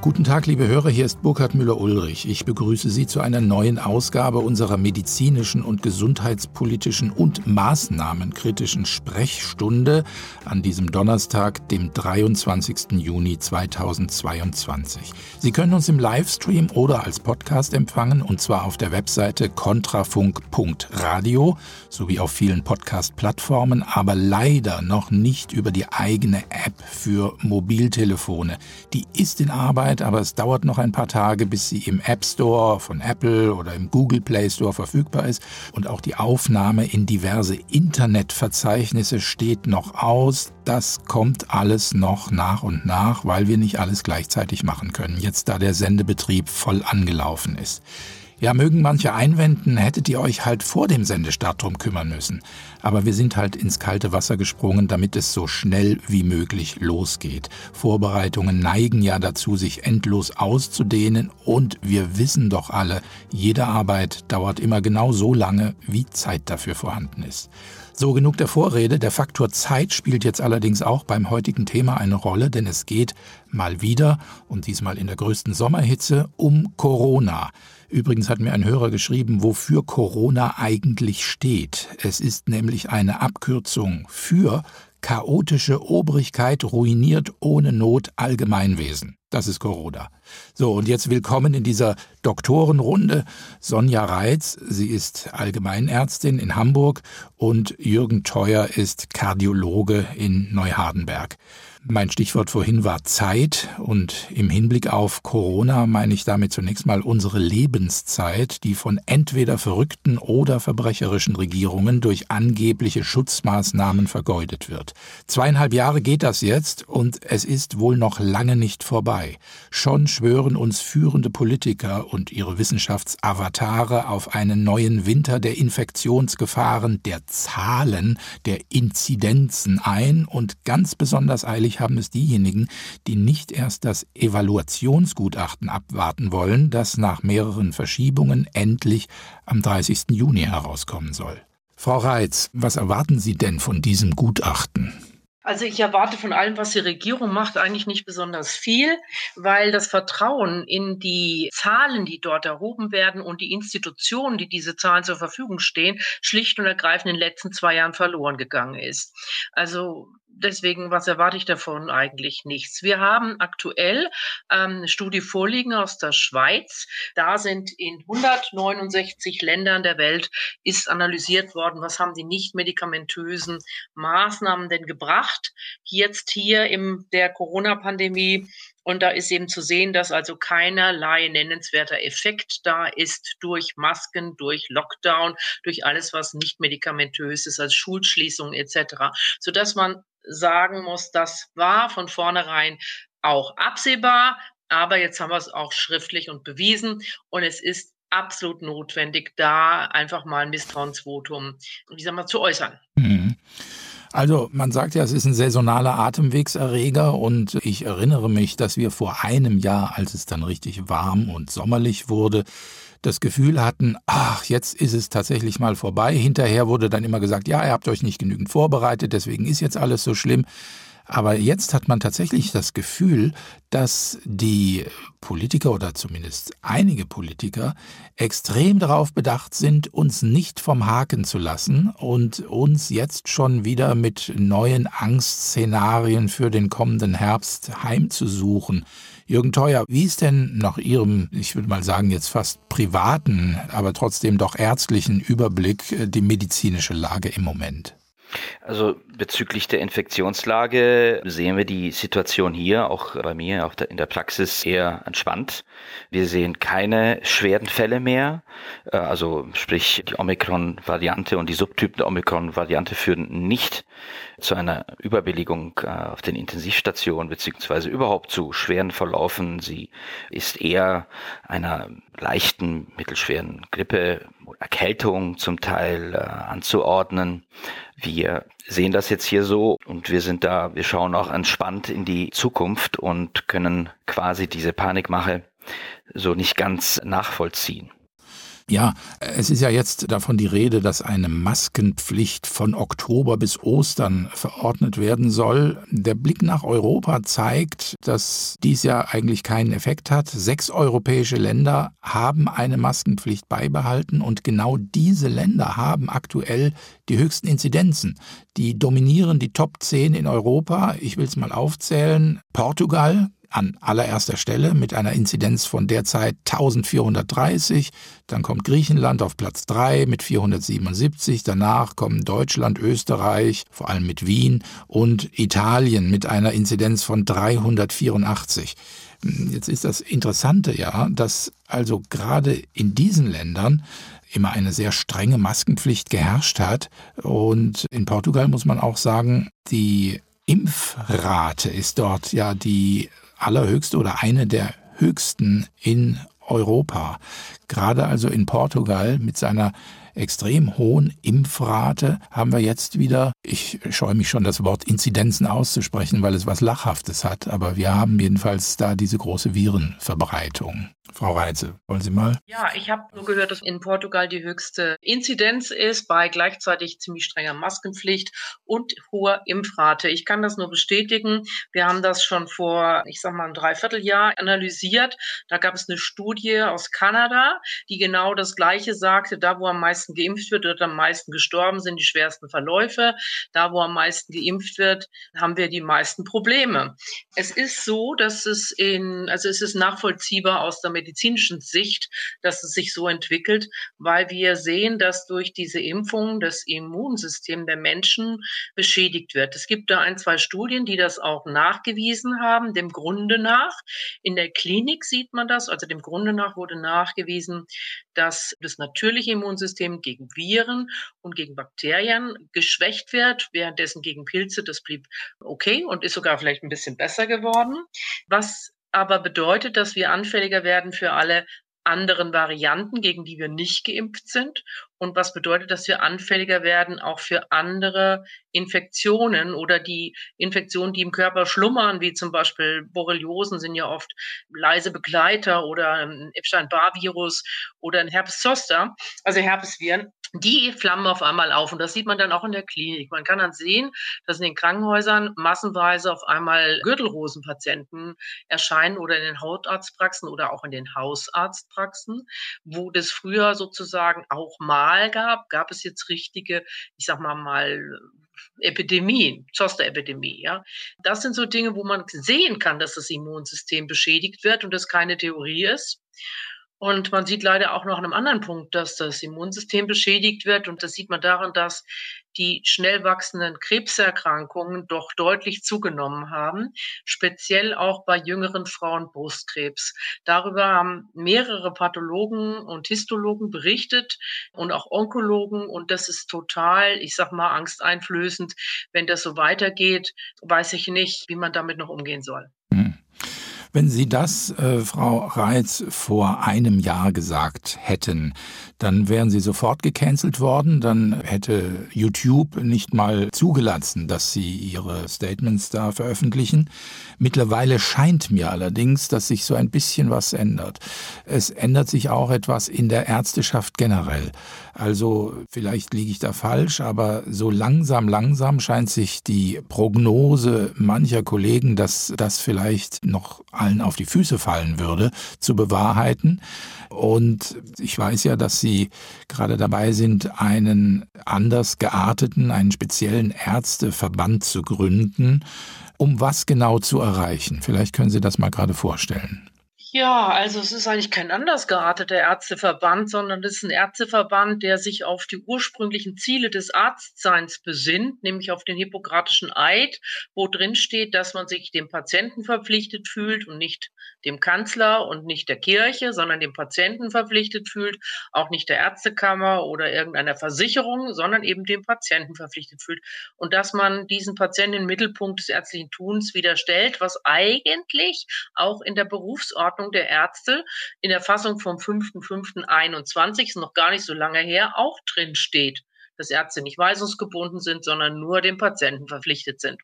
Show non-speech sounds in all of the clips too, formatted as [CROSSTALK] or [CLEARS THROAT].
Guten Tag, liebe Hörer, hier ist Burkhard Müller-Ulrich. Ich begrüße Sie zu einer neuen Ausgabe unserer medizinischen und gesundheitspolitischen und maßnahmenkritischen Sprechstunde an diesem Donnerstag, dem 23. Juni 2022. Sie können uns im Livestream oder als Podcast empfangen und zwar auf der Webseite kontrafunk.radio sowie auf vielen Podcast-Plattformen, aber leider noch nicht über die eigene App für Mobiltelefone. Die ist in Arbeit Zeit, aber es dauert noch ein paar Tage, bis sie im App Store von Apple oder im Google Play Store verfügbar ist. Und auch die Aufnahme in diverse Internetverzeichnisse steht noch aus. Das kommt alles noch nach und nach, weil wir nicht alles gleichzeitig machen können, jetzt da der Sendebetrieb voll angelaufen ist. Ja, mögen manche einwenden, hättet ihr euch halt vor dem Sendestart drum kümmern müssen. Aber wir sind halt ins kalte Wasser gesprungen, damit es so schnell wie möglich losgeht. Vorbereitungen neigen ja dazu, sich endlos auszudehnen und wir wissen doch alle, jede Arbeit dauert immer genau so lange, wie Zeit dafür vorhanden ist. So genug der Vorrede. Der Faktor Zeit spielt jetzt allerdings auch beim heutigen Thema eine Rolle, denn es geht mal wieder und diesmal in der größten Sommerhitze um Corona. Übrigens hat mir ein Hörer geschrieben, wofür Corona eigentlich steht. Es ist nämlich eine Abkürzung für chaotische Obrigkeit ruiniert ohne Not Allgemeinwesen. Das ist Corona. So, und jetzt willkommen in dieser Doktorenrunde Sonja Reitz. Sie ist Allgemeinärztin in Hamburg und Jürgen Theuer ist Kardiologe in Neuhardenberg. Mein Stichwort vorhin war Zeit und im Hinblick auf Corona meine ich damit zunächst mal unsere Lebenszeit, die von entweder verrückten oder verbrecherischen Regierungen durch angebliche Schutzmaßnahmen vergeudet wird. Zweieinhalb Jahre geht das jetzt und es ist wohl noch lange nicht vorbei. Schon schwören uns führende Politiker und ihre Wissenschaftsavatare auf einen neuen Winter der Infektionsgefahren, der Zahlen, der Inzidenzen ein und ganz besonders eilig haben es diejenigen, die nicht erst das Evaluationsgutachten abwarten wollen, das nach mehreren Verschiebungen endlich am 30. Juni herauskommen soll. Frau Reitz, was erwarten Sie denn von diesem Gutachten? Also ich erwarte von allem, was die Regierung macht, eigentlich nicht besonders viel, weil das Vertrauen in die Zahlen, die dort erhoben werden und die Institutionen, die diese Zahlen zur Verfügung stehen, schlicht und ergreifend in den letzten zwei Jahren verloren gegangen ist. Also deswegen, was erwarte ich davon? Eigentlich nichts. Wir haben aktuell ähm, eine Studie vorliegen aus der Schweiz. Da sind in 169 Ländern der Welt ist analysiert worden, was haben die nicht medikamentösen Maßnahmen denn gebracht? Jetzt hier in der Corona-Pandemie und da ist eben zu sehen, dass also keinerlei nennenswerter Effekt da ist durch Masken, durch Lockdown, durch alles, was nicht medikamentös ist, als Schulschließungen etc., sodass man sagen muss, das war von vornherein auch absehbar, aber jetzt haben wir es auch schriftlich und bewiesen und es ist absolut notwendig, da einfach mal ein Misstrauensvotum, wie sagen wir, zu äußern. Mhm. Also man sagt ja, es ist ein saisonaler Atemwegserreger und ich erinnere mich, dass wir vor einem Jahr, als es dann richtig warm und sommerlich wurde, das Gefühl hatten, ach, jetzt ist es tatsächlich mal vorbei. Hinterher wurde dann immer gesagt, ja, ihr habt euch nicht genügend vorbereitet, deswegen ist jetzt alles so schlimm. Aber jetzt hat man tatsächlich das Gefühl, dass die Politiker oder zumindest einige Politiker extrem darauf bedacht sind, uns nicht vom Haken zu lassen und uns jetzt schon wieder mit neuen Angstszenarien für den kommenden Herbst heimzusuchen. Jürgen Theuer, wie ist denn nach Ihrem, ich würde mal sagen, jetzt fast privaten, aber trotzdem doch ärztlichen Überblick äh, die medizinische Lage im Moment? Also bezüglich der Infektionslage sehen wir die Situation hier, auch bei mir auch in der Praxis, eher entspannt. Wir sehen keine schweren Fälle mehr. Äh, also sprich, die Omikron-Variante und die Subtypen der Omikron-Variante führen nicht zu einer Überbelegung äh, auf den Intensivstationen beziehungsweise überhaupt zu schweren Verlaufen. Sie ist eher einer leichten, mittelschweren Grippe, Erkältung zum Teil äh, anzuordnen. Wir sehen das jetzt hier so und wir sind da, wir schauen auch entspannt in die Zukunft und können quasi diese Panikmache so nicht ganz nachvollziehen. Ja, es ist ja jetzt davon die Rede, dass eine Maskenpflicht von Oktober bis Ostern verordnet werden soll. Der Blick nach Europa zeigt, dass dies ja eigentlich keinen Effekt hat. Sechs europäische Länder haben eine Maskenpflicht beibehalten und genau diese Länder haben aktuell die höchsten Inzidenzen. Die dominieren die Top 10 in Europa. Ich will es mal aufzählen. Portugal an allererster Stelle mit einer Inzidenz von derzeit 1430. Dann kommt Griechenland auf Platz 3 mit 477. Danach kommen Deutschland, Österreich, vor allem mit Wien und Italien mit einer Inzidenz von 384. Jetzt ist das Interessante ja, dass also gerade in diesen Ländern immer eine sehr strenge Maskenpflicht geherrscht hat. Und in Portugal muss man auch sagen, die Impfrate ist dort ja die allerhöchste oder eine der höchsten in Europa. Gerade also in Portugal mit seiner extrem hohen Impfrate haben wir jetzt wieder, ich scheue mich schon das Wort Inzidenzen auszusprechen, weil es was Lachhaftes hat, aber wir haben jedenfalls da diese große Virenverbreitung. Frau Reitze, wollen Sie mal? Ja, ich habe nur gehört, dass in Portugal die höchste Inzidenz ist bei gleichzeitig ziemlich strenger Maskenpflicht und hoher Impfrate. Ich kann das nur bestätigen. Wir haben das schon vor, ich sag mal, ein Dreivierteljahr analysiert. Da gab es eine Studie aus Kanada, die genau das Gleiche sagte. Da, wo am meisten geimpft wird, wird am meisten gestorben, sind die schwersten Verläufe. Da, wo am meisten geimpft wird, haben wir die meisten Probleme. Es ist so, dass es in, also es ist nachvollziehbar aus der medizinischen Sicht, dass es sich so entwickelt, weil wir sehen, dass durch diese Impfung das Immunsystem der Menschen beschädigt wird. Es gibt da ein, zwei Studien, die das auch nachgewiesen haben, dem Grunde nach. In der Klinik sieht man das, also dem Grunde nach wurde nachgewiesen, dass das natürliche Immunsystem gegen Viren und gegen Bakterien geschwächt wird, währenddessen gegen Pilze, das blieb okay und ist sogar vielleicht ein bisschen besser geworden. Was aber bedeutet, dass wir anfälliger werden für alle anderen Varianten, gegen die wir nicht geimpft sind. Und was bedeutet, dass wir anfälliger werden auch für andere Infektionen oder die Infektionen, die im Körper schlummern, wie zum Beispiel Borreliosen sind ja oft leise Begleiter oder ein Epstein-Barr-Virus oder ein Herpes zoster, also Herpesviren die flammen auf einmal auf. Und das sieht man dann auch in der Klinik. Man kann dann sehen, dass in den Krankenhäusern massenweise auf einmal Gürtelrosenpatienten erscheinen oder in den Hautarztpraxen oder auch in den Hausarztpraxen, wo das früher sozusagen auch mal gab, gab es jetzt richtige, ich sag mal mal, Epidemie, Zoster-Epidemie, ja. Das sind so Dinge, wo man sehen kann, dass das Immunsystem beschädigt wird und das keine Theorie ist. Und man sieht leider auch noch an einem anderen Punkt, dass das Immunsystem beschädigt wird. Und das sieht man daran, dass die schnell wachsenden Krebserkrankungen doch deutlich zugenommen haben, speziell auch bei jüngeren Frauen Brustkrebs. Darüber haben mehrere Pathologen und Histologen berichtet und auch Onkologen. Und das ist total, ich sag mal, angsteinflößend. Wenn das so weitergeht, weiß ich nicht, wie man damit noch umgehen soll. Wenn Sie das, äh, Frau Reitz, vor einem Jahr gesagt hätten, dann wären Sie sofort gecancelt worden, dann hätte YouTube nicht mal zugelassen, dass Sie Ihre Statements da veröffentlichen. Mittlerweile scheint mir allerdings, dass sich so ein bisschen was ändert. Es ändert sich auch etwas in der Ärzteschaft generell. Also vielleicht liege ich da falsch, aber so langsam, langsam scheint sich die Prognose mancher Kollegen, dass das vielleicht noch allen auf die Füße fallen würde, zu bewahrheiten. Und ich weiß ja, dass Sie gerade dabei sind, einen anders gearteten, einen speziellen Ärzteverband zu gründen. Um was genau zu erreichen? Vielleicht können Sie das mal gerade vorstellen. Ja, also es ist eigentlich kein anders gearteter Ärzteverband, sondern es ist ein Ärzteverband, der sich auf die ursprünglichen Ziele des Arztseins besinnt, nämlich auf den hippokratischen Eid, wo drin steht, dass man sich dem Patienten verpflichtet fühlt und nicht dem Kanzler und nicht der Kirche, sondern dem Patienten verpflichtet fühlt, auch nicht der Ärztekammer oder irgendeiner Versicherung, sondern eben dem Patienten verpflichtet fühlt. Und dass man diesen Patienten im Mittelpunkt des ärztlichen Tuns wieder stellt, was eigentlich auch in der Berufsordnung Verordnung der Ärzte in der Fassung vom 5.5.21, ist noch gar nicht so lange her, auch drin steht dass Ärzte nicht weisungsgebunden sind, sondern nur dem Patienten verpflichtet sind.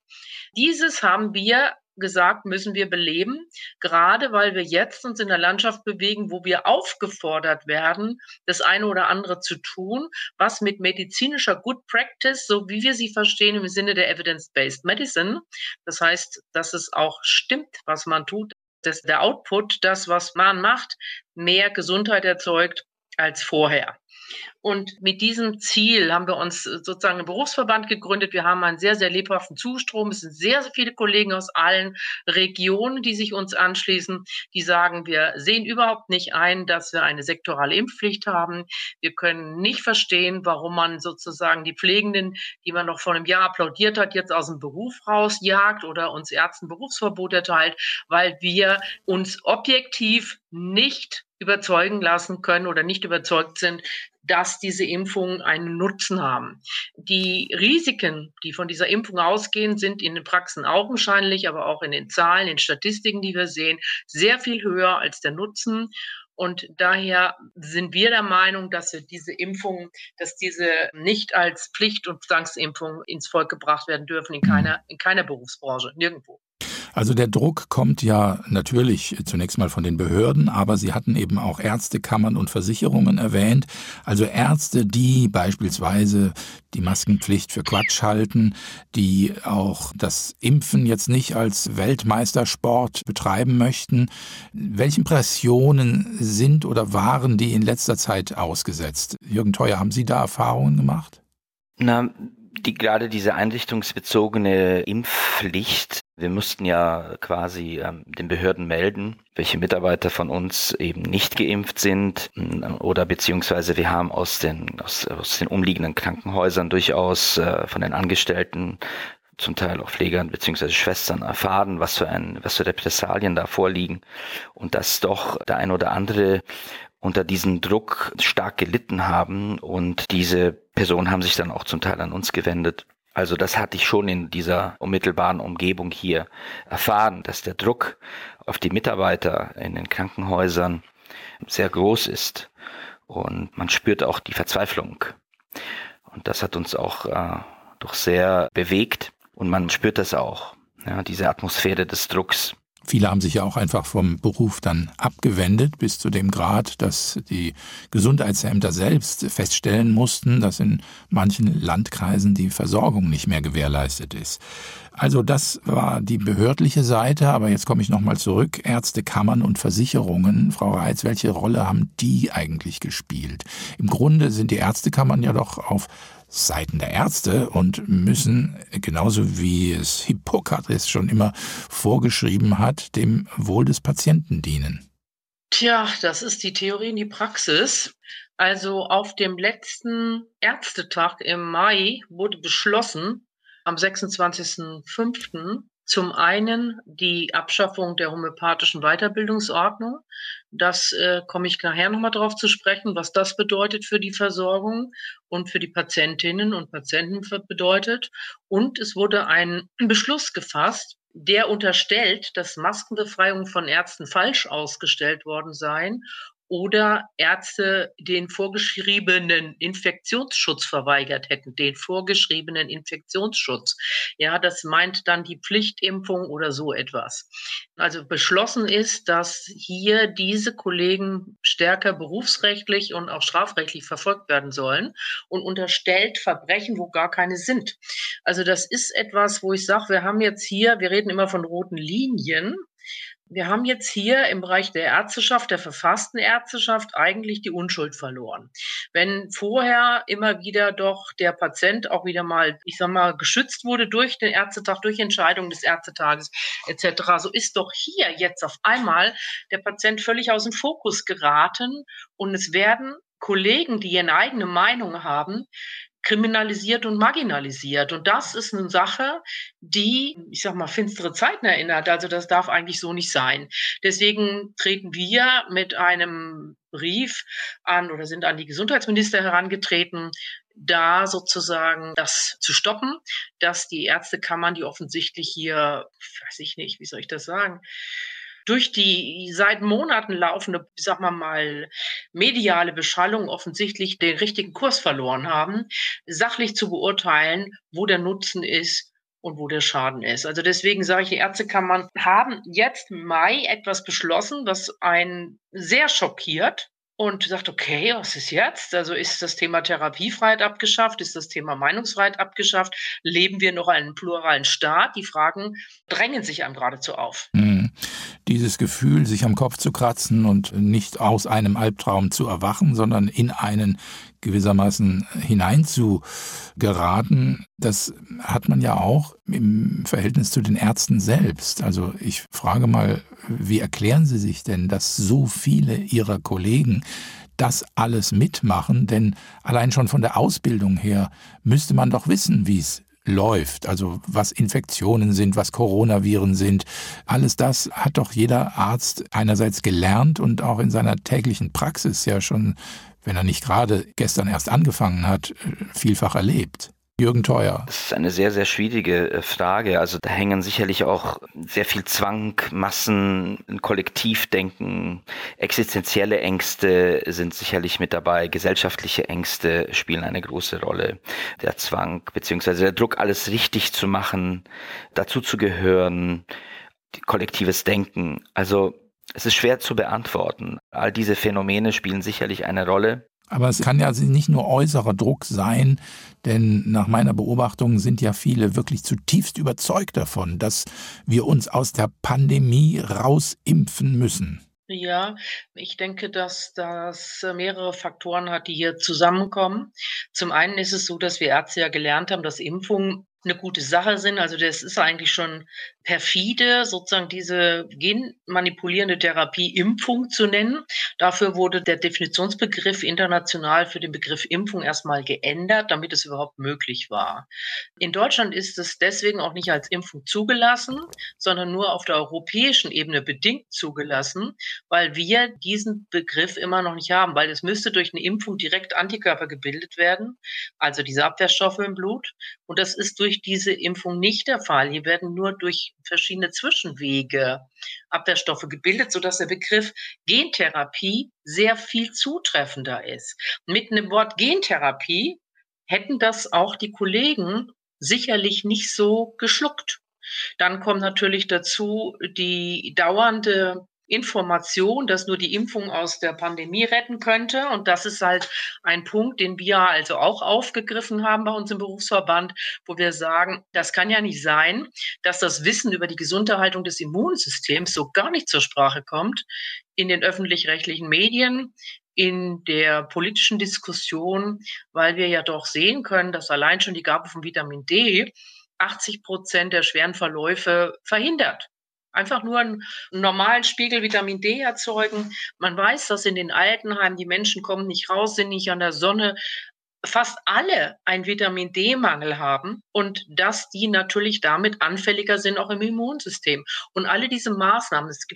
Dieses haben wir gesagt, müssen wir beleben, gerade weil wir jetzt uns in der Landschaft bewegen, wo wir aufgefordert werden, das eine oder andere zu tun, was mit medizinischer Good Practice, so wie wir sie verstehen im Sinne der Evidence-Based Medicine, das heißt, dass es auch stimmt, was man tut, dass der Output, das, was man macht, mehr Gesundheit erzeugt als vorher. Und mit diesem Ziel haben wir uns sozusagen einen Berufsverband gegründet. Wir haben einen sehr, sehr lebhaften Zustrom. Es sind sehr, sehr viele Kollegen aus allen Regionen, die sich uns anschließen, die sagen, wir sehen überhaupt nicht ein, dass wir eine sektorale Impfpflicht haben. Wir können nicht verstehen, warum man sozusagen die Pflegenden, die man noch vor einem Jahr applaudiert hat, jetzt aus dem Beruf rausjagt oder uns Ärzten Berufsverbot erteilt, weil wir uns objektiv nicht überzeugen lassen können oder nicht überzeugt sind, dass diese Impfungen einen Nutzen haben. Die Risiken, die von dieser Impfung ausgehen, sind in den Praxen augenscheinlich, aber auch in den Zahlen, in Statistiken, die wir sehen, sehr viel höher als der Nutzen. Und daher sind wir der Meinung, dass wir diese Impfungen, dass diese nicht als Pflicht- und Zwangsimpfung ins Volk gebracht werden dürfen, in keiner, in keiner Berufsbranche, nirgendwo. Also der Druck kommt ja natürlich zunächst mal von den Behörden, aber Sie hatten eben auch Ärztekammern und Versicherungen erwähnt. Also Ärzte, die beispielsweise die Maskenpflicht für Quatsch halten, die auch das Impfen jetzt nicht als Weltmeistersport betreiben möchten. Welchen Pressionen sind oder waren die in letzter Zeit ausgesetzt? Jürgen Theuer, haben Sie da Erfahrungen gemacht? Na, die gerade diese einrichtungsbezogene Impfpflicht. Wir mussten ja quasi ähm, den Behörden melden, welche Mitarbeiter von uns eben nicht geimpft sind mm, oder beziehungsweise wir haben aus den aus, aus den umliegenden Krankenhäusern durchaus äh, von den Angestellten zum Teil auch Pflegern beziehungsweise Schwestern erfahren, was für ein, was für Repressalien da vorliegen und dass doch der ein oder andere unter diesem Druck stark gelitten haben und diese Personen haben sich dann auch zum Teil an uns gewendet. Also das hatte ich schon in dieser unmittelbaren Umgebung hier erfahren, dass der Druck auf die Mitarbeiter in den Krankenhäusern sehr groß ist und man spürt auch die Verzweiflung. Und das hat uns auch äh, doch sehr bewegt und man spürt das auch, ja, diese Atmosphäre des Drucks. Viele haben sich ja auch einfach vom Beruf dann abgewendet, bis zu dem Grad, dass die Gesundheitsämter selbst feststellen mussten, dass in manchen Landkreisen die Versorgung nicht mehr gewährleistet ist. Also das war die behördliche Seite, aber jetzt komme ich nochmal zurück. Ärztekammern und Versicherungen. Frau Reitz, welche Rolle haben die eigentlich gespielt? Im Grunde sind die Ärztekammern ja doch auf Seiten der Ärzte und müssen, genauso wie es Hippokrates schon immer vorgeschrieben hat, dem Wohl des Patienten dienen. Tja, das ist die Theorie in die Praxis. Also auf dem letzten Ärztetag im Mai wurde beschlossen, am 26.05. Zum einen die Abschaffung der homöopathischen Weiterbildungsordnung. Das äh, komme ich nachher nochmal drauf zu sprechen, was das bedeutet für die Versorgung und für die Patientinnen und Patienten bedeutet. Und es wurde ein [CLEARS THROAT] Beschluss gefasst, der unterstellt, dass Maskenbefreiungen von Ärzten falsch ausgestellt worden seien oder Ärzte den vorgeschriebenen Infektionsschutz verweigert hätten, den vorgeschriebenen Infektionsschutz. Ja, das meint dann die Pflichtimpfung oder so etwas. Also beschlossen ist, dass hier diese Kollegen stärker berufsrechtlich und auch strafrechtlich verfolgt werden sollen und unterstellt Verbrechen, wo gar keine sind. Also das ist etwas, wo ich sage, wir haben jetzt hier, wir reden immer von roten Linien, wir haben jetzt hier im Bereich der Ärzteschaft, der verfassten Ärzteschaft, eigentlich die Unschuld verloren. Wenn vorher immer wieder doch der Patient auch wieder mal, ich sag mal, geschützt wurde durch den Ärztetag, durch Entscheidungen des Ärztetages etc., so ist doch hier jetzt auf einmal der Patient völlig aus dem Fokus geraten und es werden Kollegen, die eine eigene Meinung haben, kriminalisiert und marginalisiert. Und das ist eine Sache, die, ich sag mal, finstere Zeiten erinnert. Also das darf eigentlich so nicht sein. Deswegen treten wir mit einem Brief an oder sind an die Gesundheitsminister herangetreten, da sozusagen das zu stoppen, dass die Ärztekammern, die offensichtlich hier, weiß ich nicht, wie soll ich das sagen, durch die seit Monaten laufende, sag mal mal, mediale Beschallung offensichtlich den richtigen Kurs verloren haben, sachlich zu beurteilen, wo der Nutzen ist und wo der Schaden ist. Also deswegen sage ich, die Ärztekammern haben jetzt Mai etwas beschlossen, was einen sehr schockiert und sagt, okay, was ist jetzt? Also ist das Thema Therapiefreiheit abgeschafft? Ist das Thema Meinungsfreiheit abgeschafft? Leben wir noch einen pluralen Staat? Die Fragen drängen sich einem geradezu auf. Hm. Dieses Gefühl, sich am Kopf zu kratzen und nicht aus einem Albtraum zu erwachen, sondern in einen gewissermaßen hineinzugeraten, das hat man ja auch im Verhältnis zu den Ärzten selbst. Also ich frage mal, wie erklären Sie sich denn, dass so viele Ihrer Kollegen das alles mitmachen? Denn allein schon von der Ausbildung her müsste man doch wissen, wie es läuft, also was Infektionen sind, was Coronaviren sind, alles das hat doch jeder Arzt einerseits gelernt und auch in seiner täglichen Praxis ja schon wenn er nicht gerade gestern erst angefangen hat, vielfach erlebt. Jürgen Theuer. Das ist eine sehr, sehr schwierige äh, Frage. Also da hängen sicherlich auch sehr viel Zwang, Massen, Kollektivdenken, existenzielle Ängste sind sicherlich mit dabei. Gesellschaftliche Ängste spielen eine große Rolle. Der Zwang beziehungsweise der Druck, alles richtig zu machen, dazu zu gehören, kollektives Denken. Also es ist schwer zu beantworten. All diese Phänomene spielen sicherlich eine Rolle. Aber es kann ja nicht nur äußerer Druck sein, denn nach meiner Beobachtung sind ja viele wirklich zutiefst überzeugt davon, dass wir uns aus der Pandemie rausimpfen müssen. Ja, ich denke, dass das mehrere Faktoren hat, die hier zusammenkommen. Zum einen ist es so, dass wir Ärzte ja gelernt haben, dass Impfungen eine gute Sache sind. Also das ist eigentlich schon perfide, sozusagen diese genmanipulierende Therapie Impfung zu nennen. Dafür wurde der Definitionsbegriff international für den Begriff Impfung erstmal geändert, damit es überhaupt möglich war. In Deutschland ist es deswegen auch nicht als Impfung zugelassen, sondern nur auf der europäischen Ebene bedingt zugelassen, weil wir diesen Begriff immer noch nicht haben, weil es müsste durch eine Impfung direkt Antikörper gebildet werden, also diese Abwehrstoffe im Blut. Und das ist durch diese Impfung nicht der Fall. Hier werden nur durch verschiedene Zwischenwege Abwehrstoffe gebildet, sodass der Begriff Gentherapie sehr viel zutreffender ist. Mit dem Wort Gentherapie hätten das auch die Kollegen sicherlich nicht so geschluckt. Dann kommt natürlich dazu die dauernde Information, dass nur die Impfung aus der Pandemie retten könnte. Und das ist halt ein Punkt, den wir also auch aufgegriffen haben bei uns im Berufsverband, wo wir sagen, das kann ja nicht sein, dass das Wissen über die Gesunderhaltung des Immunsystems so gar nicht zur Sprache kommt in den öffentlich-rechtlichen Medien, in der politischen Diskussion, weil wir ja doch sehen können, dass allein schon die Gabe von Vitamin D 80 Prozent der schweren Verläufe verhindert einfach nur einen normalen Spiegel Vitamin D erzeugen. Man weiß, dass in den Altenheimen die Menschen kommen nicht raus, sind nicht an der Sonne, fast alle einen Vitamin D-Mangel haben und dass die natürlich damit anfälliger sind auch im Immunsystem. Und alle diese Maßnahmen, das,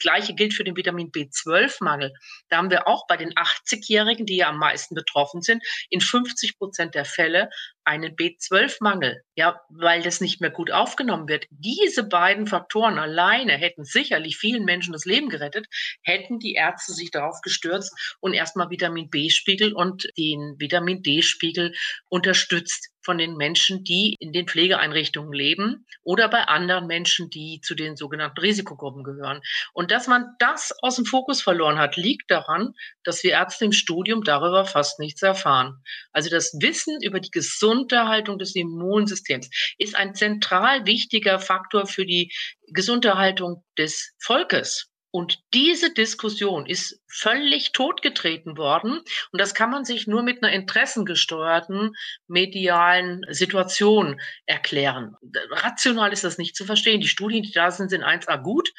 gleiche gilt für den Vitamin B12-Mangel. Da haben wir auch bei den 80-Jährigen, die ja am meisten betroffen sind, in 50 Prozent der Fälle einen B12-Mangel, ja, weil das nicht mehr gut aufgenommen wird. Diese beiden Faktoren alleine hätten sicherlich vielen Menschen das Leben gerettet, hätten die Ärzte sich darauf gestürzt und erstmal Vitamin B-Spiegel und den Vitamin D-Spiegel unterstützt von den Menschen, die in den Pflegeeinrichtungen leben oder bei anderen Menschen, die zu den sogenannten Risikogruppen gehören. Und dass man das aus dem Fokus verloren hat, liegt daran, dass wir Ärzte im Studium darüber fast nichts erfahren. Also das Wissen über die Gesunderhaltung des Immunsystems ist ein zentral wichtiger Faktor für die Gesunderhaltung des Volkes. Und diese Diskussion ist völlig totgetreten worden. Und das kann man sich nur mit einer interessengesteuerten medialen Situation erklären. Rational ist das nicht zu verstehen. Die Studien, die da sind, sind 1a gut.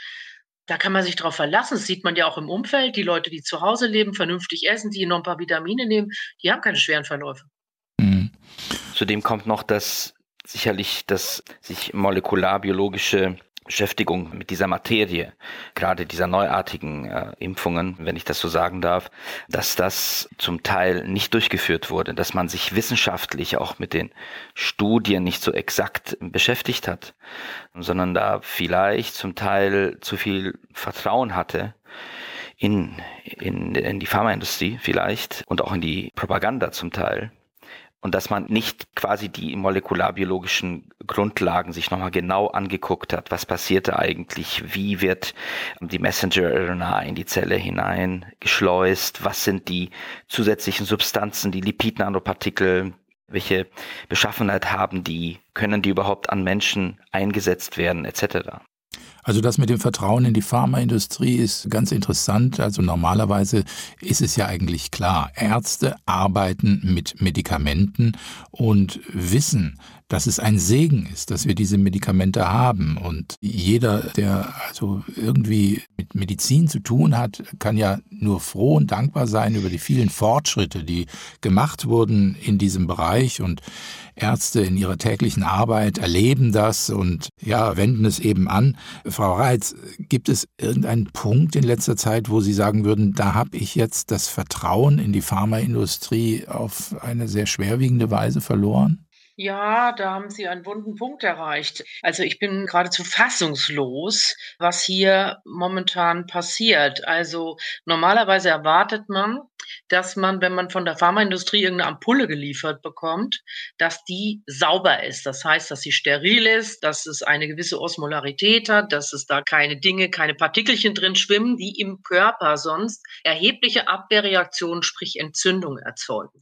Da kann man sich darauf verlassen. Das sieht man ja auch im Umfeld. Die Leute, die zu Hause leben, vernünftig essen, die noch ein paar Vitamine nehmen, die haben keine schweren Verläufe. Mhm. Zudem kommt noch, dass sicherlich das sich molekularbiologische Beschäftigung mit dieser Materie, gerade dieser neuartigen äh, Impfungen, wenn ich das so sagen darf, dass das zum Teil nicht durchgeführt wurde, dass man sich wissenschaftlich auch mit den Studien nicht so exakt beschäftigt hat, sondern da vielleicht zum Teil zu viel Vertrauen hatte in, in, in die Pharmaindustrie vielleicht und auch in die Propaganda zum Teil und dass man nicht quasi die molekularbiologischen Grundlagen sich nochmal genau angeguckt hat. Was passiert da eigentlich? Wie wird die Messenger-RNA in die Zelle hineingeschleust? Was sind die zusätzlichen Substanzen, die Lipid-Nanopartikel? Welche Beschaffenheit haben die? Können die überhaupt an Menschen eingesetzt werden, etc.? Also das mit dem Vertrauen in die Pharmaindustrie ist ganz interessant. Also normalerweise ist es ja eigentlich klar, Ärzte arbeiten mit Medikamenten und wissen, dass es ein Segen ist, dass wir diese Medikamente haben. Und jeder, der also irgendwie mit Medizin zu tun hat, kann ja nur froh und dankbar sein über die vielen Fortschritte, die gemacht wurden in diesem Bereich. Und Ärzte in ihrer täglichen Arbeit erleben das und ja, wenden es eben an. Frau Reitz, gibt es irgendeinen Punkt in letzter Zeit, wo Sie sagen würden, da habe ich jetzt das Vertrauen in die Pharmaindustrie auf eine sehr schwerwiegende Weise verloren? Ja, da haben Sie einen wunden Punkt erreicht. Also ich bin geradezu fassungslos, was hier momentan passiert. Also normalerweise erwartet man, dass man, wenn man von der Pharmaindustrie irgendeine Ampulle geliefert bekommt, dass die sauber ist. Das heißt, dass sie steril ist, dass es eine gewisse Osmolarität hat, dass es da keine Dinge, keine Partikelchen drin schwimmen, die im Körper sonst erhebliche Abwehrreaktionen, sprich Entzündung erzeugen.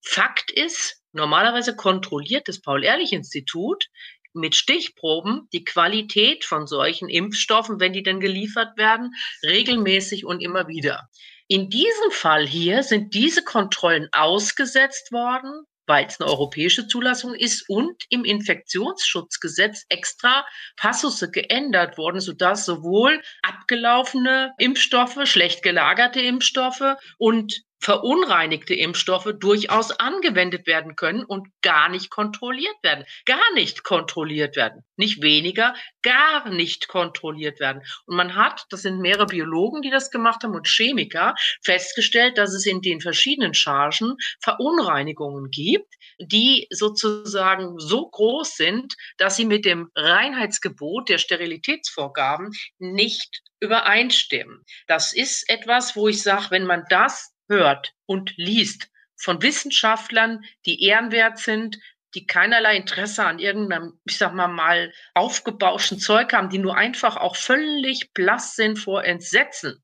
Fakt ist, Normalerweise kontrolliert das Paul-Ehrlich-Institut mit Stichproben die Qualität von solchen Impfstoffen, wenn die denn geliefert werden, regelmäßig und immer wieder. In diesem Fall hier sind diese Kontrollen ausgesetzt worden, weil es eine europäische Zulassung ist und im Infektionsschutzgesetz extra Passusse geändert wurden, sodass sowohl abgelaufene Impfstoffe, schlecht gelagerte Impfstoffe und verunreinigte Impfstoffe durchaus angewendet werden können und gar nicht kontrolliert werden. Gar nicht kontrolliert werden. Nicht weniger, gar nicht kontrolliert werden. Und man hat, das sind mehrere Biologen, die das gemacht haben und Chemiker, festgestellt, dass es in den verschiedenen Chargen Verunreinigungen gibt, die sozusagen so groß sind, dass sie mit dem Reinheitsgebot der Sterilitätsvorgaben nicht übereinstimmen. Das ist etwas, wo ich sage, wenn man das hört und liest von Wissenschaftlern, die ehrenwert sind, die keinerlei Interesse an irgendeinem, ich sag mal mal, aufgebauschten Zeug haben, die nur einfach auch völlig blass sind vor Entsetzen,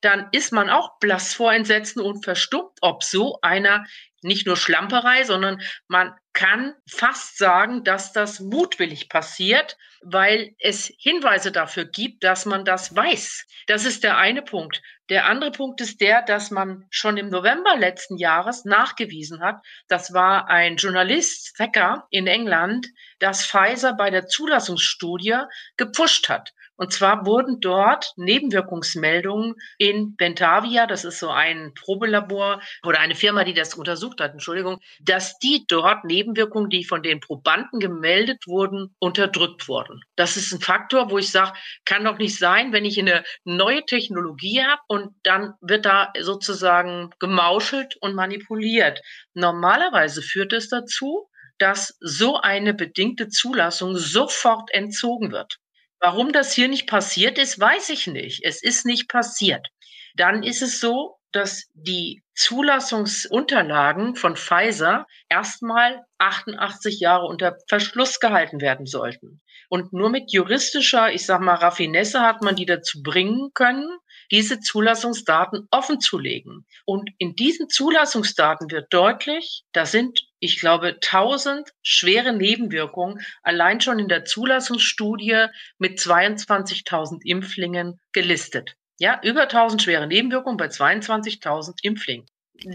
dann ist man auch blass vor Entsetzen und verstummt, ob so einer nicht nur Schlamperei, sondern man kann fast sagen, dass das mutwillig passiert, weil es Hinweise dafür gibt, dass man das weiß. Das ist der eine Punkt. Der andere Punkt ist der, dass man schon im November letzten Jahres nachgewiesen hat, das war ein Journalist, Thacker in England, dass Pfizer bei der Zulassungsstudie gepusht hat. Und zwar wurden dort Nebenwirkungsmeldungen in Bentavia, das ist so ein Probelabor oder eine Firma, die das untersucht hat, Entschuldigung, dass die dort Nebenwirkungen, die von den Probanden gemeldet wurden, unterdrückt wurden. Das ist ein Faktor, wo ich sage, kann doch nicht sein, wenn ich eine neue Technologie habe und dann wird da sozusagen gemauschelt und manipuliert. Normalerweise führt es dazu, dass so eine bedingte Zulassung sofort entzogen wird. Warum das hier nicht passiert ist, weiß ich nicht. Es ist nicht passiert. Dann ist es so, dass die Zulassungsunterlagen von Pfizer erstmal 88 Jahre unter Verschluss gehalten werden sollten. Und nur mit juristischer, ich sag mal, Raffinesse hat man die dazu bringen können, diese Zulassungsdaten offenzulegen. Und in diesen Zulassungsdaten wird deutlich, da sind ich glaube, 1000 schwere Nebenwirkungen allein schon in der Zulassungsstudie mit 22.000 Impflingen gelistet. Ja, über 1000 schwere Nebenwirkungen bei 22.000 Impflingen.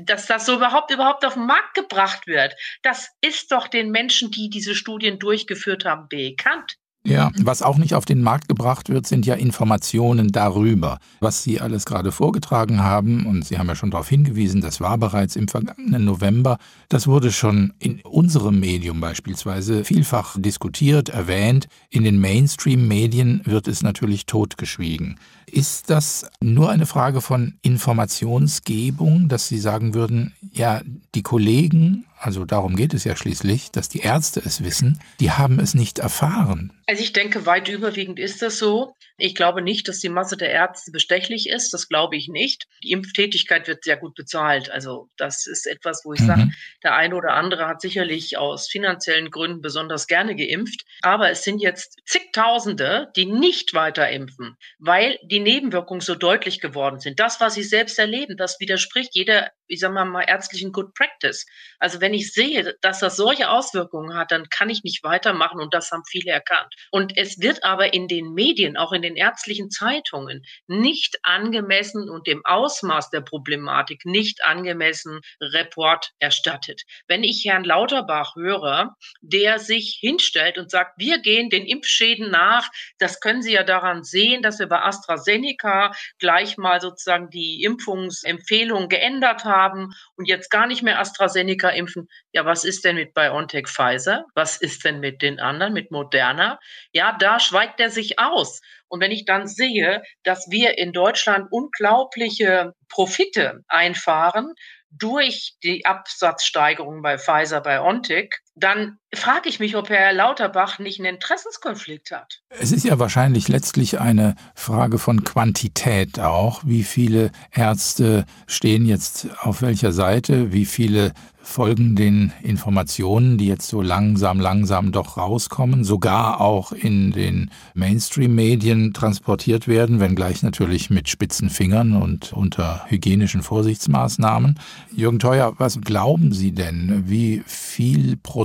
Dass das so überhaupt, überhaupt auf den Markt gebracht wird, das ist doch den Menschen, die diese Studien durchgeführt haben, bekannt. Ja, was auch nicht auf den Markt gebracht wird, sind ja Informationen darüber, was Sie alles gerade vorgetragen haben. Und Sie haben ja schon darauf hingewiesen, das war bereits im vergangenen November. Das wurde schon in unserem Medium beispielsweise vielfach diskutiert, erwähnt. In den Mainstream-Medien wird es natürlich totgeschwiegen. Ist das nur eine Frage von Informationsgebung, dass Sie sagen würden, ja, die Kollegen, also darum geht es ja schließlich, dass die Ärzte es wissen, die haben es nicht erfahren. Also ich denke, weit überwiegend ist das so. Ich glaube nicht, dass die Masse der Ärzte bestechlich ist. Das glaube ich nicht. Die Impftätigkeit wird sehr gut bezahlt. Also das ist etwas, wo ich mhm. sage, der eine oder andere hat sicherlich aus finanziellen Gründen besonders gerne geimpft. Aber es sind jetzt zigtausende, die nicht weiter impfen, weil die Nebenwirkungen so deutlich geworden sind. Das, was sie selbst erleben, das widerspricht jeder, ich sage mal, mal ärztlichen Good Practice. Also wenn ich sehe, dass das solche Auswirkungen hat, dann kann ich nicht weitermachen und das haben viele erkannt. Und es wird aber in den Medien, auch in den ärztlichen Zeitungen, nicht angemessen und dem Ausmaß der Problematik nicht angemessen Report erstattet. Wenn ich Herrn Lauterbach höre, der sich hinstellt und sagt, wir gehen den Impfschäden nach, das können Sie ja daran sehen, dass wir bei AstraZeneca gleich mal sozusagen die Impfungsempfehlung geändert haben und jetzt gar nicht mehr AstraZeneca impfen. Ja, was ist denn mit BioNTech Pfizer? Was ist denn mit den anderen, mit Moderna? Ja, da schweigt er sich aus. Und wenn ich dann sehe, dass wir in Deutschland unglaubliche Profite einfahren durch die Absatzsteigerung bei Pfizer, bei BioNTech, dann frage ich mich, ob Herr Lauterbach nicht einen Interessenskonflikt hat. Es ist ja wahrscheinlich letztlich eine Frage von Quantität auch. Wie viele Ärzte stehen jetzt auf welcher Seite? Wie viele folgen den Informationen, die jetzt so langsam, langsam doch rauskommen, sogar auch in den Mainstream-Medien transportiert werden, wenngleich natürlich mit spitzen Fingern und unter hygienischen Vorsichtsmaßnahmen. Jürgen Theuer, was glauben Sie denn, wie viel Prozent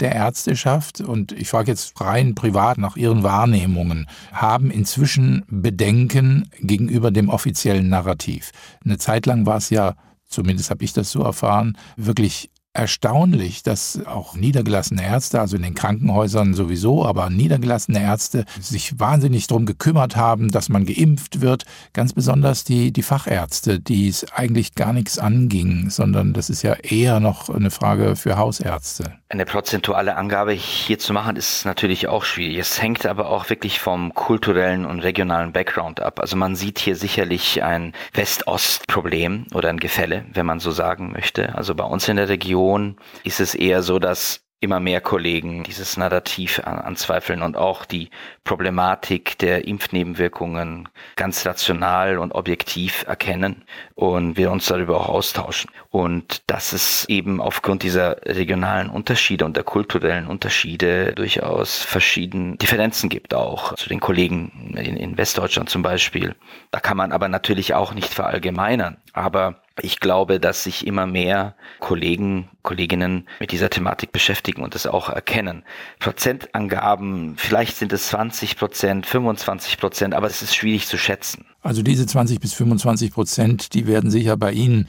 der Ärzteschaft, und ich frage jetzt rein privat nach Ihren Wahrnehmungen, haben inzwischen Bedenken gegenüber dem offiziellen Narrativ? Eine Zeit lang war es ja zumindest habe ich das so erfahren, wirklich erstaunlich, dass auch niedergelassene Ärzte, also in den Krankenhäusern sowieso, aber niedergelassene Ärzte sich wahnsinnig darum gekümmert haben, dass man geimpft wird. Ganz besonders die, die Fachärzte, die es eigentlich gar nichts anging, sondern das ist ja eher noch eine Frage für Hausärzte. Eine prozentuale Angabe hier zu machen, ist natürlich auch schwierig. Es hängt aber auch wirklich vom kulturellen und regionalen Background ab. Also man sieht hier sicherlich ein West-Ost-Problem oder ein Gefälle, wenn man so sagen möchte. Also bei uns in der Region Region ist es eher so, dass immer mehr Kollegen dieses Narrativ anzweifeln und auch die Problematik der Impfnebenwirkungen ganz rational und objektiv erkennen und wir uns darüber auch austauschen. Und dass es eben aufgrund dieser regionalen Unterschiede und der kulturellen Unterschiede durchaus verschiedene Differenzen gibt auch zu den Kollegen in, in Westdeutschland zum Beispiel. Da kann man aber natürlich auch nicht verallgemeinern. Aber ich glaube, dass sich immer mehr Kollegen, Kolleginnen mit dieser Thematik beschäftigen und es auch erkennen. Prozentangaben, vielleicht sind es 20 Prozent, 25 Prozent, aber es ist schwierig zu schätzen. Also diese 20 bis 25 Prozent, die werden sicher bei Ihnen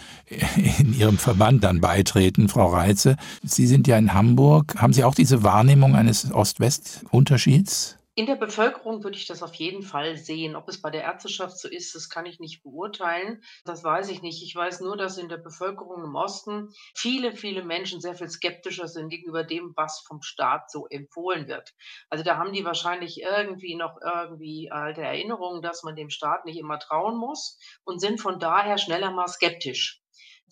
in Ihrem Verband dann beitreten, Frau Reitze. Sie sind ja in Hamburg. Haben Sie auch diese Wahrnehmung eines Ost-West-Unterschieds? In der Bevölkerung würde ich das auf jeden Fall sehen. Ob es bei der Ärzteschaft so ist, das kann ich nicht beurteilen. Das weiß ich nicht. Ich weiß nur, dass in der Bevölkerung im Osten viele, viele Menschen sehr viel skeptischer sind gegenüber dem, was vom Staat so empfohlen wird. Also da haben die wahrscheinlich irgendwie noch irgendwie alte Erinnerungen, dass man dem Staat nicht immer trauen muss und sind von daher schneller mal skeptisch.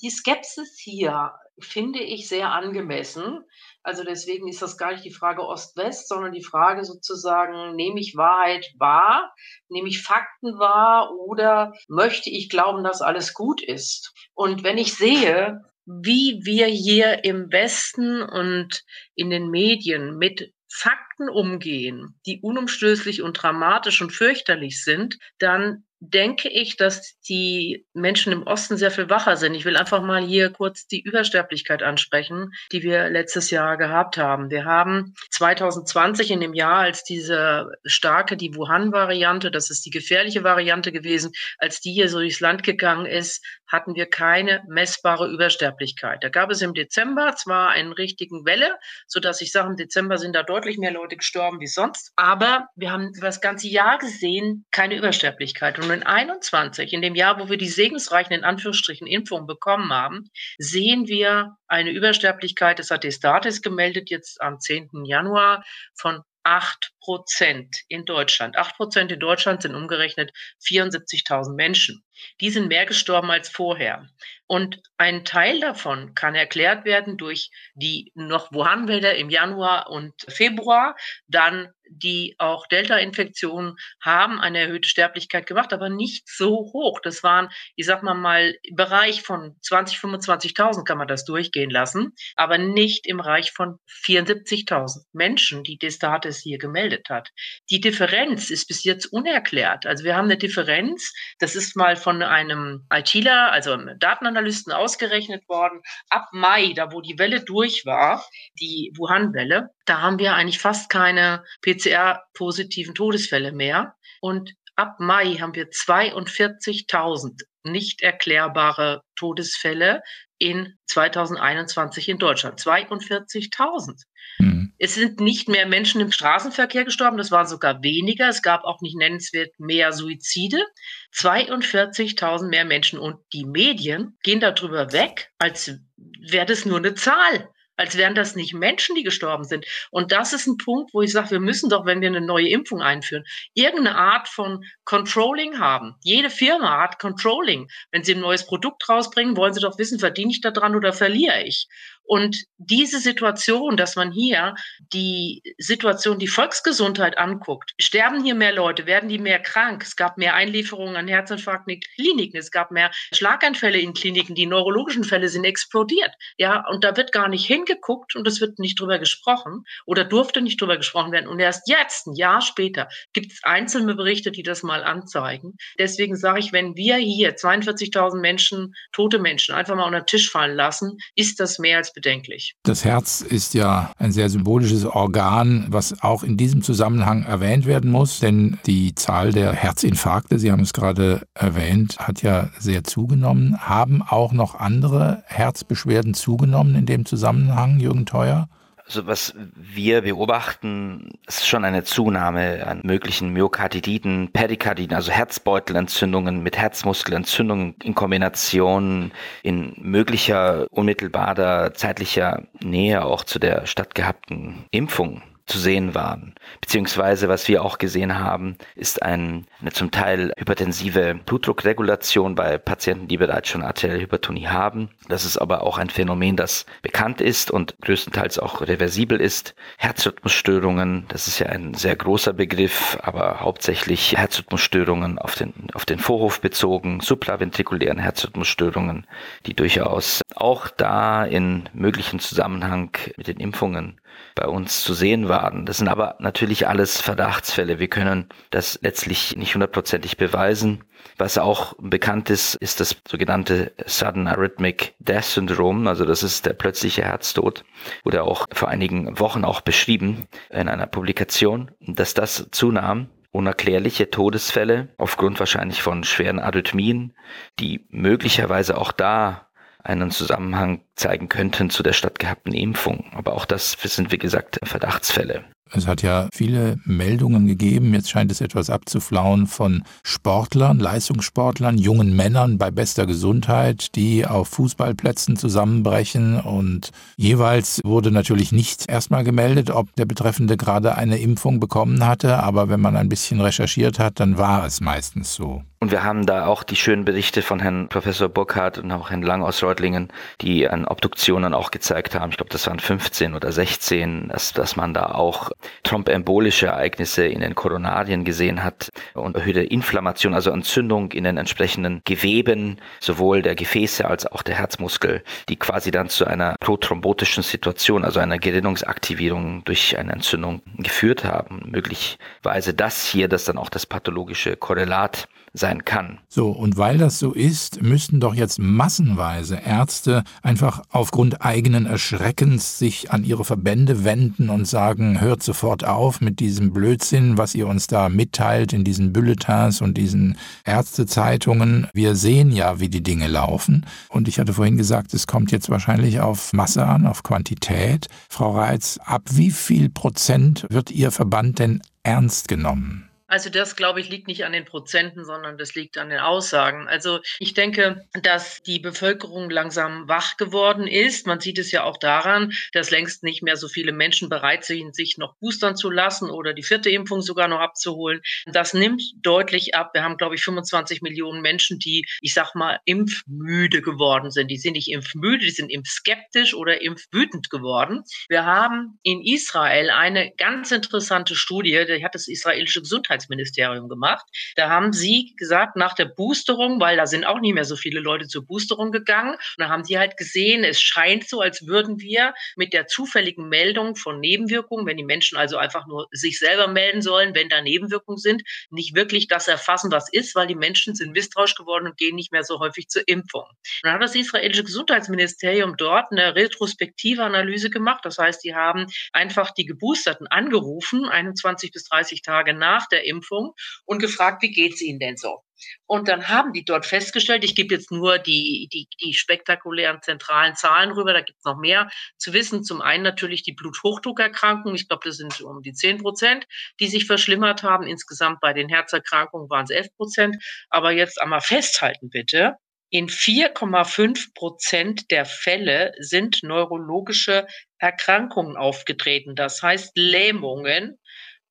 Die Skepsis hier finde ich sehr angemessen. Also deswegen ist das gar nicht die Frage Ost-West, sondern die Frage sozusagen, nehme ich Wahrheit wahr, nehme ich Fakten wahr oder möchte ich glauben, dass alles gut ist? Und wenn ich sehe, wie wir hier im Westen und in den Medien mit Fakten umgehen, die unumstößlich und dramatisch und fürchterlich sind, dann denke ich, dass die Menschen im Osten sehr viel wacher sind. Ich will einfach mal hier kurz die Übersterblichkeit ansprechen, die wir letztes Jahr gehabt haben. Wir haben 2020 in dem Jahr, als diese starke, die Wuhan-Variante, das ist die gefährliche Variante gewesen, als die hier so durchs Land gegangen ist, hatten wir keine messbare Übersterblichkeit. Da gab es im Dezember zwar einen richtigen Welle, so dass ich sage, im Dezember sind da deutlich mehr Leute gestorben wie sonst, aber wir haben über das ganze Jahr gesehen keine Übersterblichkeit. Und in 21, in dem Jahr, wo wir die segensreichen in Anführungsstrichen Impfungen bekommen haben, sehen wir eine Übersterblichkeit, das hat Destatis gemeldet jetzt am 10. Januar von 8 Prozent in Deutschland. 8 Prozent in Deutschland sind umgerechnet 74.000 Menschen. Die sind mehr gestorben als vorher. Und ein Teil davon kann erklärt werden durch die noch Wuhan-Welle im Januar und Februar, dann die auch Delta-Infektionen haben eine erhöhte Sterblichkeit gemacht, aber nicht so hoch. Das waren, ich sag mal mal, im Bereich von 20, 25.000 kann man das durchgehen lassen, aber nicht im Bereich von 74.000 Menschen, die Destatis hier gemeldet hat. Die Differenz ist bis jetzt unerklärt. Also wir haben eine Differenz, das ist mal von einem ITler, also einem Datenanalysten ausgerechnet worden, ab Mai, da wo die Welle durch war, die Wuhan-Welle, da haben wir eigentlich fast keine PCR-positiven Todesfälle mehr. Und ab Mai haben wir 42.000 nicht erklärbare Todesfälle in 2021 in Deutschland. 42.000. Mhm. Es sind nicht mehr Menschen im Straßenverkehr gestorben, das waren sogar weniger. Es gab auch nicht nennenswert mehr Suizide. 42.000 mehr Menschen und die Medien gehen darüber weg, als wäre das nur eine Zahl als wären das nicht Menschen, die gestorben sind. Und das ist ein Punkt, wo ich sage, wir müssen doch, wenn wir eine neue Impfung einführen, irgendeine Art von Controlling haben. Jede Firma hat Controlling. Wenn sie ein neues Produkt rausbringen, wollen sie doch wissen, verdiene ich daran oder verliere ich. Und diese Situation, dass man hier die Situation, die Volksgesundheit anguckt, sterben hier mehr Leute, werden die mehr krank, es gab mehr Einlieferungen an Herzinfarkten in Kliniken, es gab mehr Schlaganfälle in Kliniken, die neurologischen Fälle sind explodiert. Ja, und da wird gar nicht hingeguckt und es wird nicht drüber gesprochen oder durfte nicht drüber gesprochen werden. Und erst jetzt, ein Jahr später, gibt es einzelne Berichte, die das mal anzeigen. Deswegen sage ich, wenn wir hier 42.000 Menschen, tote Menschen, einfach mal unter den Tisch fallen lassen, ist das mehr als bedenklich. Das Herz ist ja ein sehr symbolisches Organ, was auch in diesem Zusammenhang erwähnt werden muss, denn die Zahl der Herzinfarkte, Sie haben es gerade erwähnt, hat ja sehr zugenommen. Haben auch noch andere Herzbeschwerden zugenommen in dem Zusammenhang, Jürgen Theuer? Also was wir beobachten, ist schon eine Zunahme an möglichen Myokarditiden, Perikarditen, also Herzbeutelentzündungen mit Herzmuskelentzündungen in Kombination in möglicher unmittelbarer zeitlicher Nähe auch zu der stattgehabten Impfung zu sehen waren. Beziehungsweise, was wir auch gesehen haben, ist ein, eine zum Teil hypertensive Blutdruckregulation bei Patienten, die bereits schon arterielle Hypertonie haben. Das ist aber auch ein Phänomen, das bekannt ist und größtenteils auch reversibel ist. Herzrhythmusstörungen, das ist ja ein sehr großer Begriff, aber hauptsächlich Herzrhythmusstörungen auf den, auf den Vorhof bezogen, supraventrikulären Herzrhythmusstörungen, die durchaus auch da in möglichen Zusammenhang mit den Impfungen bei uns zu sehen waren. Das sind aber natürlich alles Verdachtsfälle. Wir können das letztlich nicht hundertprozentig beweisen. Was auch bekannt ist, ist das sogenannte Sudden Arrhythmic Death Syndrome. Also das ist der plötzliche Herztod. Wurde auch vor einigen Wochen auch beschrieben in einer Publikation, dass das zunahm unerklärliche Todesfälle aufgrund wahrscheinlich von schweren Arrhythmien, die möglicherweise auch da einen Zusammenhang zeigen könnten zu der stattgehabten Impfung. Aber auch das sind, wie gesagt, Verdachtsfälle. Es hat ja viele Meldungen gegeben, jetzt scheint es etwas abzuflauen, von Sportlern, Leistungssportlern, jungen Männern bei bester Gesundheit, die auf Fußballplätzen zusammenbrechen. Und jeweils wurde natürlich nicht erstmal gemeldet, ob der Betreffende gerade eine Impfung bekommen hatte. Aber wenn man ein bisschen recherchiert hat, dann war es meistens so. Und wir haben da auch die schönen Berichte von Herrn Professor Burkhardt und auch Herrn Lang aus Reutlingen, die an Obduktionen auch gezeigt haben. Ich glaube, das waren 15 oder 16, dass, dass man da auch trombembolische Ereignisse in den Koronarien gesehen hat und erhöhte Inflammation, also Entzündung in den entsprechenden Geweben, sowohl der Gefäße als auch der Herzmuskel, die quasi dann zu einer prothrombotischen Situation, also einer Gerinnungsaktivierung durch eine Entzündung geführt haben. Möglicherweise das hier, das dann auch das pathologische Korrelat sein kann. So, und weil das so ist, müssten doch jetzt massenweise Ärzte einfach aufgrund eigenen Erschreckens sich an ihre Verbände wenden und sagen, hört sofort auf mit diesem Blödsinn, was ihr uns da mitteilt in diesen Bulletins und diesen Ärztezeitungen. Wir sehen ja, wie die Dinge laufen. Und ich hatte vorhin gesagt, es kommt jetzt wahrscheinlich auf Masse an, auf Quantität. Frau Reitz, ab wie viel Prozent wird Ihr Verband denn ernst genommen? Also das, glaube ich, liegt nicht an den Prozenten, sondern das liegt an den Aussagen. Also ich denke, dass die Bevölkerung langsam wach geworden ist. Man sieht es ja auch daran, dass längst nicht mehr so viele Menschen bereit sind, sich noch boostern zu lassen oder die vierte Impfung sogar noch abzuholen. Das nimmt deutlich ab. Wir haben, glaube ich, 25 Millionen Menschen, die, ich sag mal, impfmüde geworden sind. Die sind nicht impfmüde, die sind impfskeptisch oder impfwütend geworden. Wir haben in Israel eine ganz interessante Studie, die hat das israelische Gesundheits Gesundheitsministerium gemacht. Da haben sie gesagt, nach der Boosterung, weil da sind auch nicht mehr so viele Leute zur Boosterung gegangen, und da haben sie halt gesehen, es scheint so, als würden wir mit der zufälligen Meldung von Nebenwirkungen, wenn die Menschen also einfach nur sich selber melden sollen, wenn da Nebenwirkungen sind, nicht wirklich das erfassen, was ist, weil die Menschen sind misstrauisch geworden und gehen nicht mehr so häufig zur Impfung. Und dann hat das israelische Gesundheitsministerium dort eine retrospektive Analyse gemacht. Das heißt, die haben einfach die Geboosterten angerufen, 21 bis 30 Tage nach der Impfung und gefragt, wie geht's Ihnen denn so? Und dann haben die dort festgestellt, ich gebe jetzt nur die, die, die spektakulären zentralen Zahlen rüber, da gibt es noch mehr zu wissen. Zum einen natürlich die Bluthochdruckerkrankungen, ich glaube, das sind um die 10 Prozent, die sich verschlimmert haben. Insgesamt bei den Herzerkrankungen waren es 11 Prozent. Aber jetzt einmal festhalten bitte, in 4,5 Prozent der Fälle sind neurologische Erkrankungen aufgetreten, das heißt Lähmungen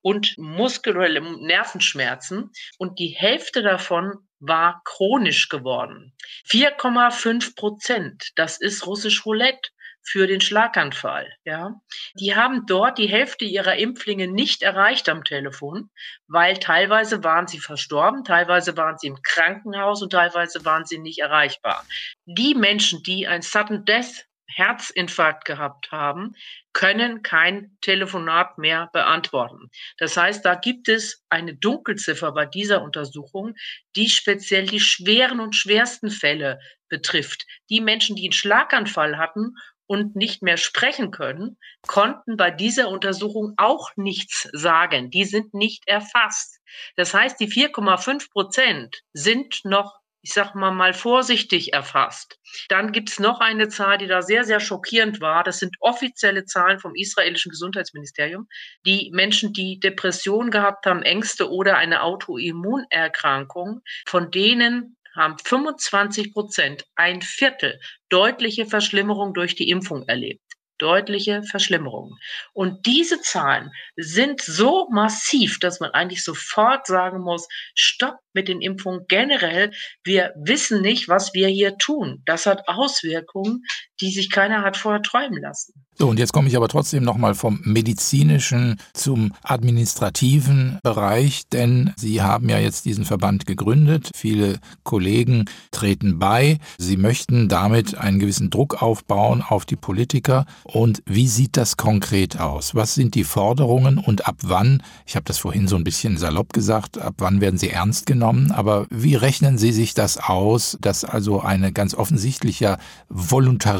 und muskuläre Nervenschmerzen und die Hälfte davon war chronisch geworden. 4,5 Prozent, das ist russisch Roulette für den Schlaganfall. Ja, die haben dort die Hälfte ihrer Impflinge nicht erreicht am Telefon, weil teilweise waren sie verstorben, teilweise waren sie im Krankenhaus und teilweise waren sie nicht erreichbar. Die Menschen, die ein Sudden Death Herzinfarkt gehabt haben, können kein Telefonat mehr beantworten. Das heißt, da gibt es eine Dunkelziffer bei dieser Untersuchung, die speziell die schweren und schwersten Fälle betrifft. Die Menschen, die einen Schlaganfall hatten und nicht mehr sprechen können, konnten bei dieser Untersuchung auch nichts sagen. Die sind nicht erfasst. Das heißt, die 4,5 Prozent sind noch ich sag mal mal vorsichtig erfasst. Dann gibt's noch eine Zahl, die da sehr, sehr schockierend war. Das sind offizielle Zahlen vom israelischen Gesundheitsministerium. Die Menschen, die Depression gehabt haben, Ängste oder eine Autoimmunerkrankung, von denen haben 25 Prozent, ein Viertel, deutliche Verschlimmerung durch die Impfung erlebt deutliche Verschlimmerungen. Und diese Zahlen sind so massiv, dass man eigentlich sofort sagen muss, stopp mit den Impfungen generell. Wir wissen nicht, was wir hier tun. Das hat Auswirkungen, die sich keiner hat vorher träumen lassen. So, und jetzt komme ich aber trotzdem nochmal vom medizinischen zum administrativen Bereich, denn Sie haben ja jetzt diesen Verband gegründet. Viele Kollegen treten bei. Sie möchten damit einen gewissen Druck aufbauen auf die Politiker. Und wie sieht das konkret aus? Was sind die Forderungen und ab wann, ich habe das vorhin so ein bisschen salopp gesagt, ab wann werden sie ernst genommen? Aber wie rechnen Sie sich das aus, dass also eine ganz offensichtliche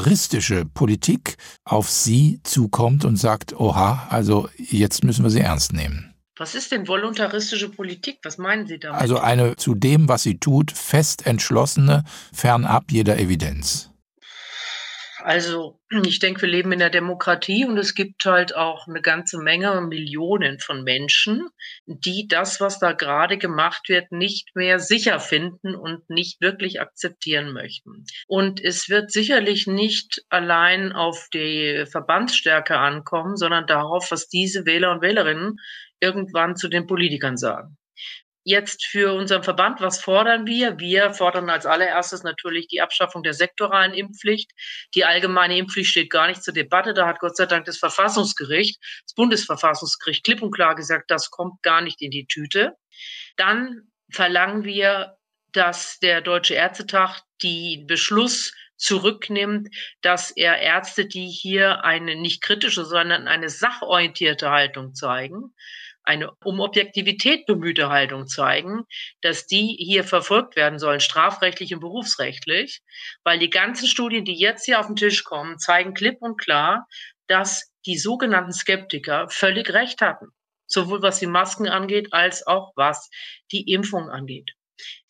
voluntaristische Politik auf Sie sie zukommt und sagt, oha, also jetzt müssen wir sie ernst nehmen. Was ist denn voluntaristische Politik? Was meinen Sie damit? Also eine zu dem, was sie tut, fest entschlossene, fernab jeder Evidenz. Also ich denke, wir leben in der Demokratie und es gibt halt auch eine ganze Menge, Millionen von Menschen, die das, was da gerade gemacht wird, nicht mehr sicher finden und nicht wirklich akzeptieren möchten. Und es wird sicherlich nicht allein auf die Verbandsstärke ankommen, sondern darauf, was diese Wähler und Wählerinnen irgendwann zu den Politikern sagen jetzt für unseren Verband, was fordern wir? Wir fordern als allererstes natürlich die Abschaffung der sektoralen Impfpflicht. Die allgemeine Impfpflicht steht gar nicht zur Debatte. Da hat Gott sei Dank das Verfassungsgericht, das Bundesverfassungsgericht klipp und klar gesagt, das kommt gar nicht in die Tüte. Dann verlangen wir, dass der Deutsche Ärztetag die Beschluss zurücknimmt, dass er Ärzte, die hier eine nicht kritische, sondern eine sachorientierte Haltung zeigen, eine um Objektivität bemühte Haltung zeigen, dass die hier verfolgt werden sollen, strafrechtlich und berufsrechtlich, weil die ganzen Studien, die jetzt hier auf den Tisch kommen, zeigen klipp und klar, dass die sogenannten Skeptiker völlig recht hatten, sowohl was die Masken angeht, als auch was die Impfung angeht.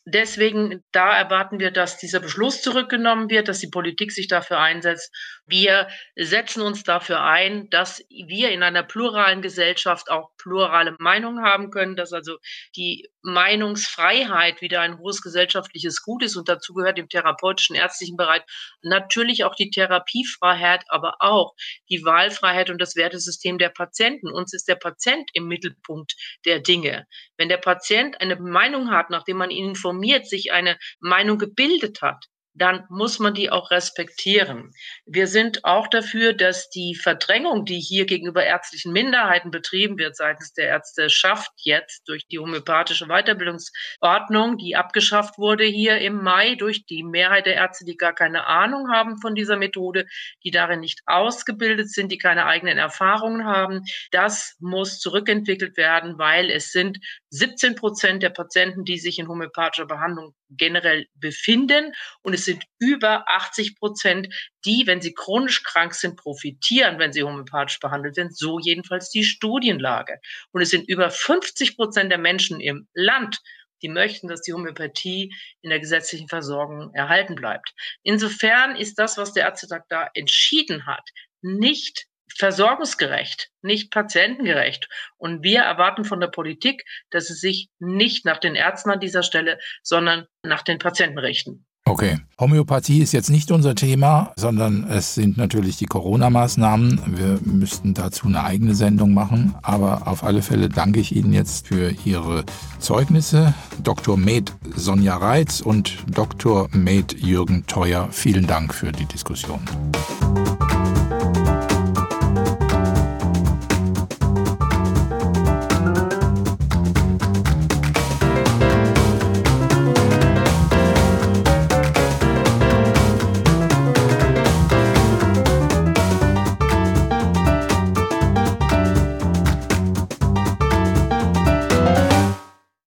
Deswegen, da erwarten wir, dass dieser Beschluss zurückgenommen wird, dass die Politik sich dafür einsetzt. Wir setzen uns dafür ein, dass wir in einer pluralen Gesellschaft auch plurale Meinungen haben können, dass also die Meinungsfreiheit wieder ein hohes gesellschaftliches Gut ist und dazu gehört im therapeutischen, ärztlichen Bereich natürlich auch die Therapiefreiheit, aber auch die Wahlfreiheit und das Wertesystem der Patienten. Uns ist der Patient im Mittelpunkt der Dinge. Wenn der Patient eine Meinung hat, nachdem man ihn informiert, sich eine Meinung gebildet hat, dann muss man die auch respektieren. Wir sind auch dafür, dass die Verdrängung, die hier gegenüber ärztlichen Minderheiten betrieben wird seitens der Ärzte, schafft jetzt durch die homöopathische Weiterbildungsordnung, die abgeschafft wurde hier im Mai durch die Mehrheit der Ärzte, die gar keine Ahnung haben von dieser Methode, die darin nicht ausgebildet sind, die keine eigenen Erfahrungen haben. Das muss zurückentwickelt werden, weil es sind 17 Prozent der Patienten, die sich in homöopathischer Behandlung generell befinden. Und es sind über 80 Prozent, die, wenn sie chronisch krank sind, profitieren, wenn sie homöopathisch behandelt sind. So jedenfalls die Studienlage. Und es sind über 50 Prozent der Menschen im Land, die möchten, dass die Homöopathie in der gesetzlichen Versorgung erhalten bleibt. Insofern ist das, was der Ärztetag da entschieden hat, nicht versorgungsgerecht, nicht patientengerecht. Und wir erwarten von der Politik, dass es sich nicht nach den Ärzten an dieser Stelle, sondern nach den Patienten richten. Okay. Homöopathie ist jetzt nicht unser Thema, sondern es sind natürlich die Corona-Maßnahmen. Wir müssten dazu eine eigene Sendung machen. Aber auf alle Fälle danke ich Ihnen jetzt für Ihre Zeugnisse. Dr. Med Sonja Reitz und Dr. Med Jürgen Theuer, vielen Dank für die Diskussion.